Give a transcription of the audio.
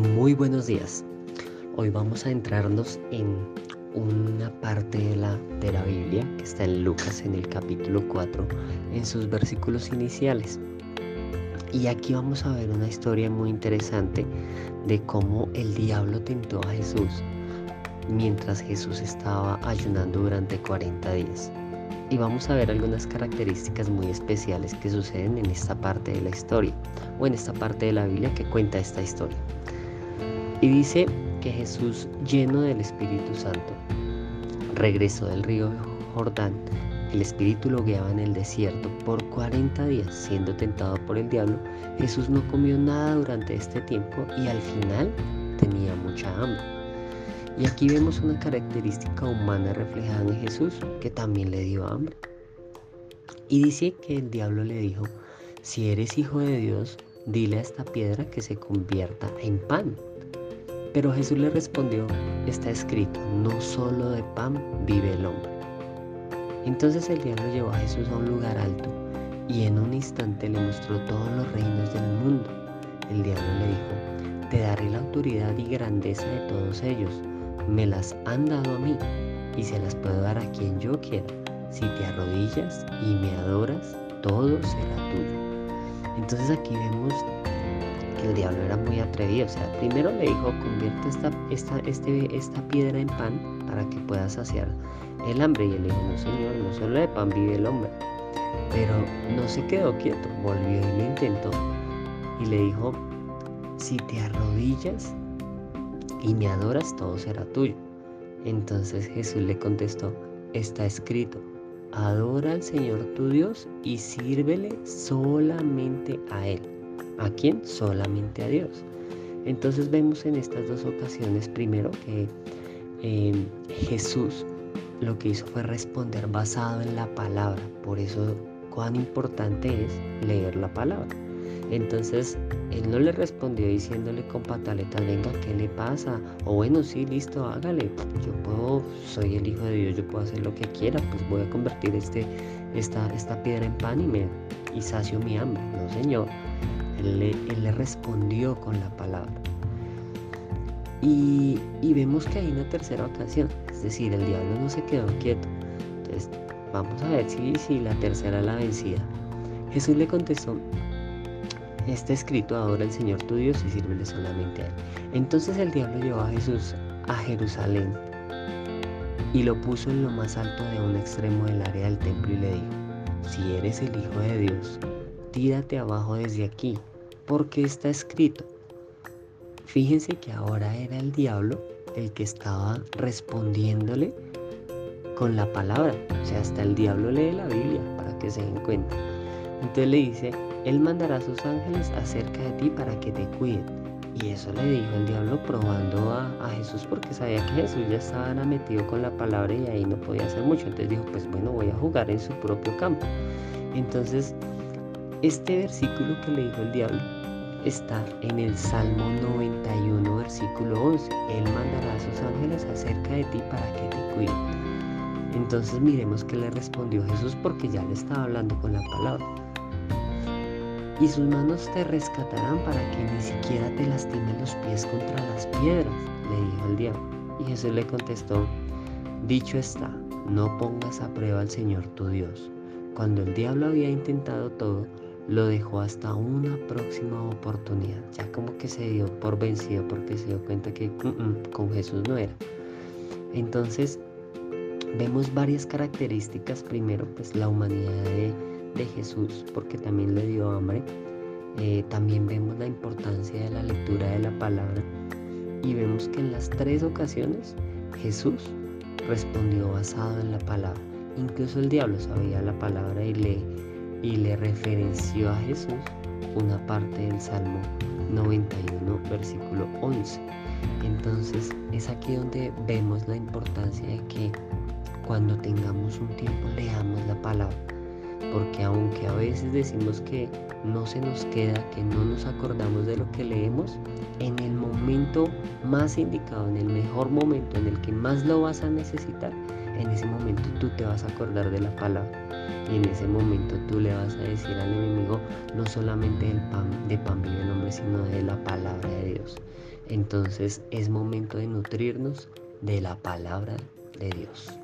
Muy buenos días. Hoy vamos a entrarnos en una parte de la, de la Biblia que está en Lucas en el capítulo 4, en sus versículos iniciales. Y aquí vamos a ver una historia muy interesante de cómo el diablo tentó a Jesús mientras Jesús estaba ayunando durante 40 días. Y vamos a ver algunas características muy especiales que suceden en esta parte de la historia o en esta parte de la Biblia que cuenta esta historia. Y dice que Jesús, lleno del Espíritu Santo, regresó del río Jordán. El Espíritu lo guiaba en el desierto por 40 días, siendo tentado por el diablo. Jesús no comió nada durante este tiempo y al final tenía mucha hambre. Y aquí vemos una característica humana reflejada en Jesús que también le dio hambre. Y dice que el diablo le dijo, si eres hijo de Dios, dile a esta piedra que se convierta en pan. Pero Jesús le respondió, está escrito, no solo de pan vive el hombre. Entonces el diablo llevó a Jesús a un lugar alto y en un instante le mostró todos los reinos del mundo. El diablo le dijo, te daré la autoridad y grandeza de todos ellos. Me las han dado a mí y se las puedo dar a quien yo quiera. Si te arrodillas y me adoras, todo será tuyo. Entonces aquí vemos el diablo era muy atrevido. O sea, primero le dijo, convierte esta, esta, este, esta piedra en pan para que puedas saciar el hambre. Y él dijo, no señor, no solo de pan vive el hombre. Pero no se quedó quieto, volvió y lo intentó. Y le dijo, si te arrodillas y me adoras, todo será tuyo. Entonces Jesús le contestó, está escrito, adora al Señor tu Dios y sírvele solamente a Él. ¿A quién? Solamente a Dios. Entonces vemos en estas dos ocasiones, primero, que eh, Jesús lo que hizo fue responder basado en la palabra. Por eso cuán importante es leer la palabra. Entonces él no le respondió diciéndole con pataletas, venga, ¿qué le pasa? O bueno, sí, listo, hágale. Yo puedo, soy el Hijo de Dios, yo puedo hacer lo que quiera, pues voy a convertir este, esta, esta piedra en pan y, me, y sacio mi hambre. No, Señor. Él le, respondió con la palabra. Y, vemos que hay una tercera ocasión, es decir, el diablo no se quedó quieto. Entonces, vamos a ver si, la tercera la vencida. Jesús le contestó, está escrito ahora el Señor tu Dios y sírvele solamente a Él. Entonces el diablo llevó a Jesús a Jerusalén y lo puso en lo más alto de un extremo del área del templo y le dijo, si eres el Hijo de Dios, tírate abajo desde aquí, porque está escrito. Fíjense que ahora era el diablo el que estaba respondiéndole con la palabra. O sea, hasta el diablo lee la Biblia para que se den cuenta. Entonces le dice, Él mandará a sus ángeles acerca de ti para que te cuiden. Y eso le dijo el diablo probando a, Jesús porque sabía que Jesús ya estaba metido con la palabra y ahí no podía hacer mucho. Entonces dijo, pues bueno, voy a jugar en su propio campo. Entonces, este versículo que le dijo el diablo está en el Salmo 91, versículo 11. Él mandará a sus ángeles acerca de ti para que te cuiden. Entonces miremos que le respondió Jesús porque ya le estaba hablando con la palabra. Y sus manos te rescatarán para que ni siquiera te lastimen los pies contra las piedras, le dijo el diablo. Y Jesús le contestó, dicho está, no pongas a prueba al Señor tu Dios. Cuando el diablo había intentado todo, lo dejó hasta una próxima oportunidad. Ya como que se dio por vencido porque se dio cuenta que mm, mm, con Jesús no era. Entonces vemos varias características. Primero, pues la humanidad de, Jesús, porque también le dio hambre. Eh, también vemos la importancia de la lectura de la palabra. Y vemos que en las tres ocasiones Jesús respondió basado en la palabra. Incluso el diablo sabía la palabra y le y le referenció a Jesús una parte del Salmo 91, versículo 11. Entonces es aquí donde vemos la importancia de que cuando tengamos un tiempo leamos la palabra. Porque aunque a veces decimos que no se nos queda, que no nos acordamos de lo que leemos, en el momento más indicado, en el mejor momento, en el que más lo vas a necesitar, en ese momento tú te vas a acordar de la palabra y en ese momento tú le vas a decir al enemigo no solamente el pan, de pan vive el hombre, sino de la palabra de Dios. Entonces es momento de nutrirnos de la palabra de Dios.